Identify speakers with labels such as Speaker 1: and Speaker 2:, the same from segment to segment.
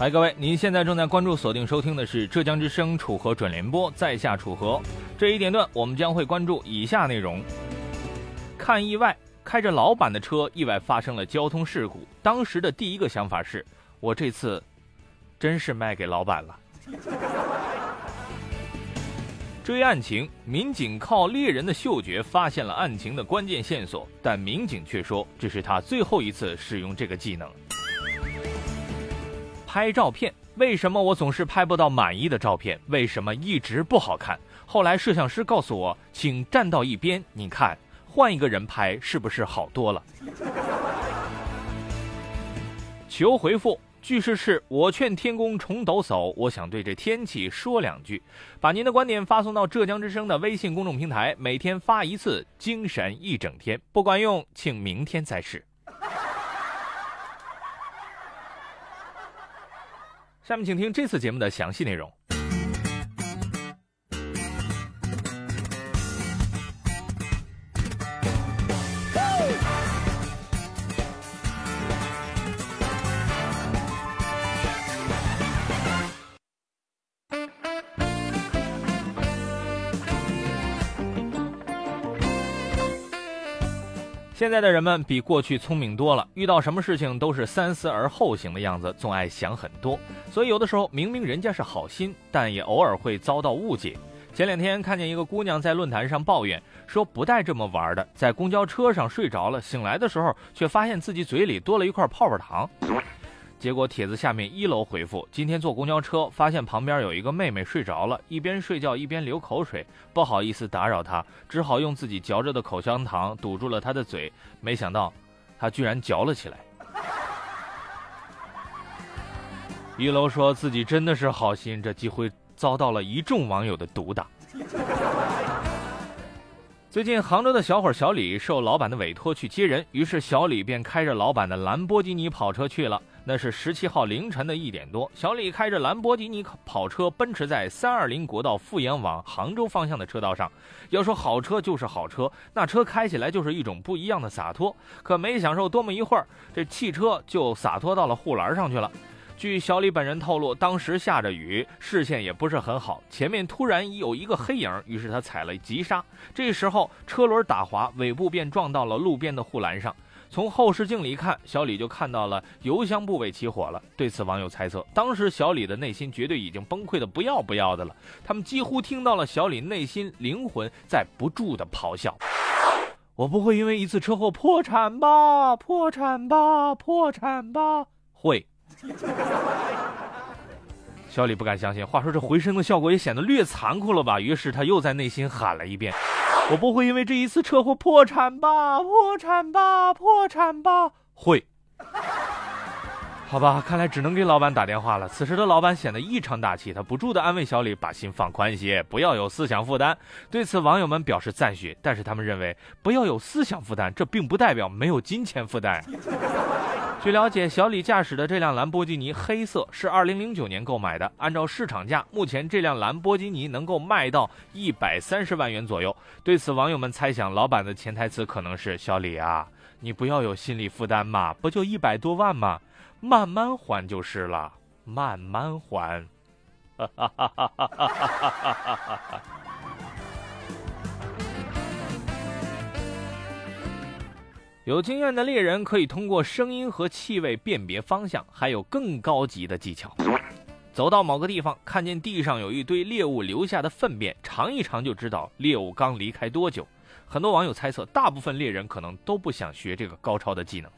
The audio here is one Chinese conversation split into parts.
Speaker 1: 嗨，各位，您现在正在关注、锁定收听的是浙江之声楚河准联播，在下楚河。这一点段，我们将会关注以下内容：看意外，开着老板的车意外发生了交通事故，当时的第一个想法是，我这次真是卖给老板了。追案情，民警靠猎人的嗅觉发现了案情的关键线索，但民警却说这是他最后一次使用这个技能。拍照片，为什么我总是拍不到满意的照片？为什么一直不好看？后来摄像师告诉我，请站到一边，你看，换一个人拍是不是好多了？求回复，句式是我劝天公重抖擞，我想对这天气说两句。把您的观点发送到浙江之声的微信公众平台，每天发一次，精神一整天。不管用，请明天再试。下面请听这次节目的详细内容。现在的人们比过去聪明多了，遇到什么事情都是三思而后行的样子，总爱想很多。所以有的时候明明人家是好心，但也偶尔会遭到误解。前两天看见一个姑娘在论坛上抱怨，说不带这么玩的，在公交车上睡着了，醒来的时候却发现自己嘴里多了一块泡泡糖。结果帖子下面一楼回复：今天坐公交车，发现旁边有一个妹妹睡着了，一边睡觉一边流口水，不好意思打扰她，只好用自己嚼着的口香糖堵住了她的嘴。没想到，她居然嚼了起来。一楼说自己真的是好心，这几回遭到了一众网友的毒打。最近，杭州的小伙小李受老板的委托去接人，于是小李便开着老板的兰博基尼跑车去了。那是十七号凌晨的一点多，小李开着兰博基尼跑车奔驰在三二零国道阜阳往杭州方向的车道上。要说好车就是好车，那车开起来就是一种不一样的洒脱。可没享受多么一会儿，这汽车就洒脱到了护栏上去了。据小李本人透露，当时下着雨，视线也不是很好，前面突然有一个黑影，于是他踩了急刹。这时候车轮打滑，尾部便撞到了路边的护栏上。从后视镜里一看，小李就看到了油箱部位起火了。对此，网友猜测，当时小李的内心绝对已经崩溃的不要不要的了。他们几乎听到了小李内心灵魂在不住的咆哮：“我不会因为一次车祸破产吧？破产吧？破产吧？会。”小李不敢相信，话说这回声的效果也显得略残酷了吧？于是他又在内心喊了一遍。我不会因为这一次车祸破产吧？破产吧？破产吧？会。好吧，看来只能给老板打电话了。此时的老板显得异常大气，他不住的安慰小李，把心放宽些，不要有思想负担。对此，网友们表示赞许，但是他们认为，不要有思想负担，这并不代表没有金钱负担。据了解，小李驾驶的这辆兰博基尼黑色是2009年购买的，按照市场价，目前这辆兰博基尼能够卖到一百三十万元左右。对此，网友们猜想，老板的潜台词可能是：小李啊，你不要有心理负担嘛，不就一百多万吗？慢慢还就是了，慢慢还。有经验的猎人可以通过声音和气味辨别方向，还有更高级的技巧。走到某个地方，看见地上有一堆猎物留下的粪便，尝一尝就知道猎物刚离开多久。很多网友猜测，大部分猎人可能都不想学这个高超的技能。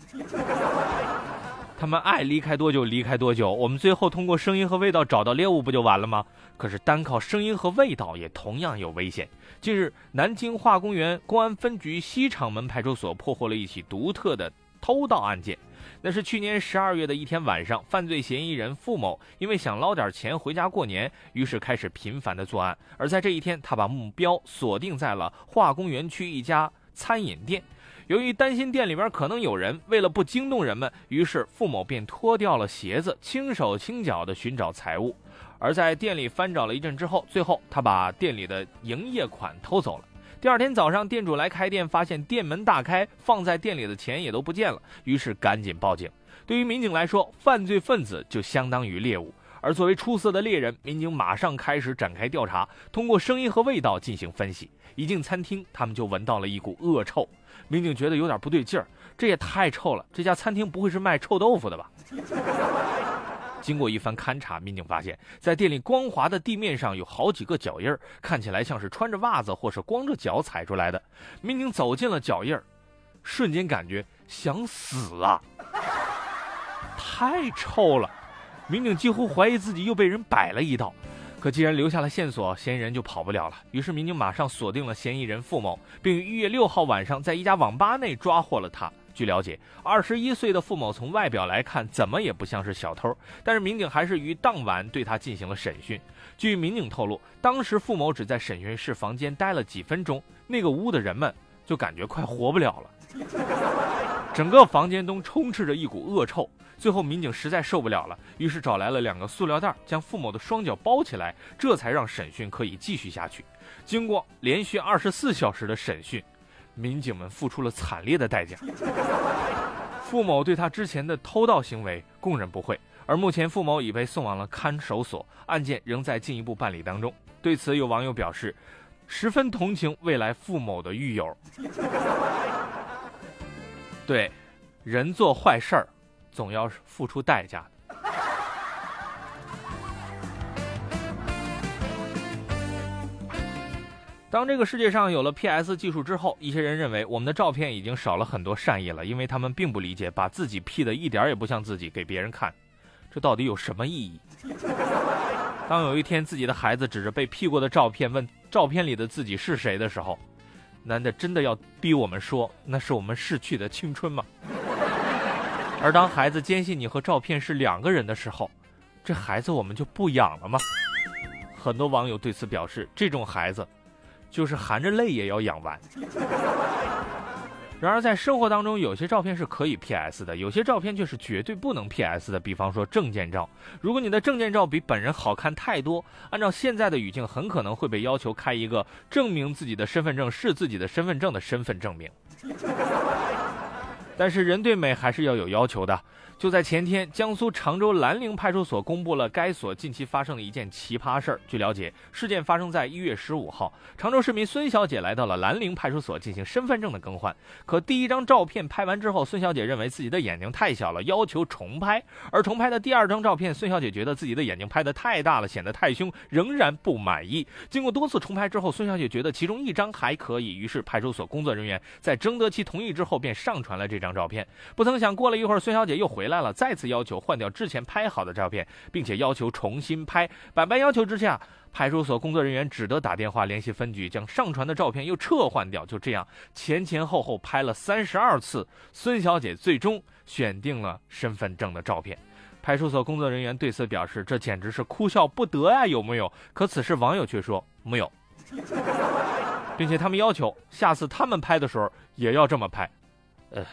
Speaker 1: 他们爱离开多久离开多久，我们最后通过声音和味道找到猎物不就完了吗？可是单靠声音和味道也同样有危险。近日，南京化工园公安分局西厂门派出所破获了一起独特的偷盗案件。那是去年十二月的一天晚上，犯罪嫌疑人付某因为想捞点钱回家过年，于是开始频繁的作案。而在这一天，他把目标锁定在了化工园区一家餐饮店。由于担心店里边可能有人，为了不惊动人们，于是付某便脱掉了鞋子，轻手轻脚地寻找财物。而在店里翻找了一阵之后，最后他把店里的营业款偷走了。第二天早上，店主来开店，发现店门大开，放在店里的钱也都不见了，于是赶紧报警。对于民警来说，犯罪分子就相当于猎物，而作为出色的猎人，民警马上开始展开调查，通过声音和味道进行分析。一进餐厅，他们就闻到了一股恶臭，民警觉得有点不对劲儿，这也太臭了，这家餐厅不会是卖臭豆腐的吧？经过一番勘查，民警发现，在店里光滑的地面上有好几个脚印儿，看起来像是穿着袜子或是光着脚踩出来的。民警走进了脚印儿，瞬间感觉想死啊！太臭了，民警几乎怀疑自己又被人摆了一道。可既然留下了线索，嫌疑人就跑不了了。于是民警马上锁定了嫌疑人付某，并于一月六号晚上在一家网吧内抓获了他。据了解，二十一岁的付某从外表来看怎么也不像是小偷，但是民警还是于当晚对他进行了审讯。据民警透露，当时付某只在审讯室房间待了几分钟，那个屋的人们就感觉快活不了了，整个房间中充斥着一股恶臭。最后民警实在受不了了，于是找来了两个塑料袋，将付某的双脚包起来，这才让审讯可以继续下去。经过连续二十四小时的审讯。民警们付出了惨烈的代价。付某对他之前的偷盗行为供认不讳，而目前付某已被送往了看守所，案件仍在进一步办理当中。对此，有网友表示，十分同情未来付某的狱友。对，人做坏事儿，总要付出代价。当这个世界上有了 PS 技术之后，一些人认为我们的照片已经少了很多善意了，因为他们并不理解把自己 P 的一点也不像自己给别人看，这到底有什么意义？当有一天自己的孩子指着被 P 过的照片问照片里的自己是谁的时候，难道真的要逼我们说那是我们逝去的青春吗？而当孩子坚信你和照片是两个人的时候，这孩子我们就不养了吗？很多网友对此表示，这种孩子。就是含着泪也要养完。然而，在生活当中，有些照片是可以 PS 的，有些照片却是绝对不能 PS 的。比方说证件照，如果你的证件照比本人好看太多，按照现在的语境，很可能会被要求开一个证明自己的身份证是自己的身份证的身份证明。但是人对美还是要有要求的。就在前天，江苏常州兰陵派出所公布了该所近期发生的一件奇葩事儿。据了解，事件发生在一月十五号，常州市民孙小姐来到了兰陵派出所进行身份证的更换。可第一张照片拍完之后，孙小姐认为自己的眼睛太小了，要求重拍。而重拍的第二张照片，孙小姐觉得自己的眼睛拍得太大了，显得太凶，仍然不满意。经过多次重拍之后，孙小姐觉得其中一张还可以，于是派出所工作人员在征得其同意之后，便上传了这张照片。不曾想，过了一会儿，孙小姐又回来来了，再次要求换掉之前拍好的照片，并且要求重新拍。百般要求之下，派出所工作人员只得打电话联系分局，将上传的照片又撤换掉。就这样，前前后后拍了三十二次，孙小姐最终选定了身份证的照片。派出所工作人员对此表示：“这简直是哭笑不得呀，有没有？”可此时网友却说：“没有，并且他们要求下次他们拍的时候也要这么拍。”呃。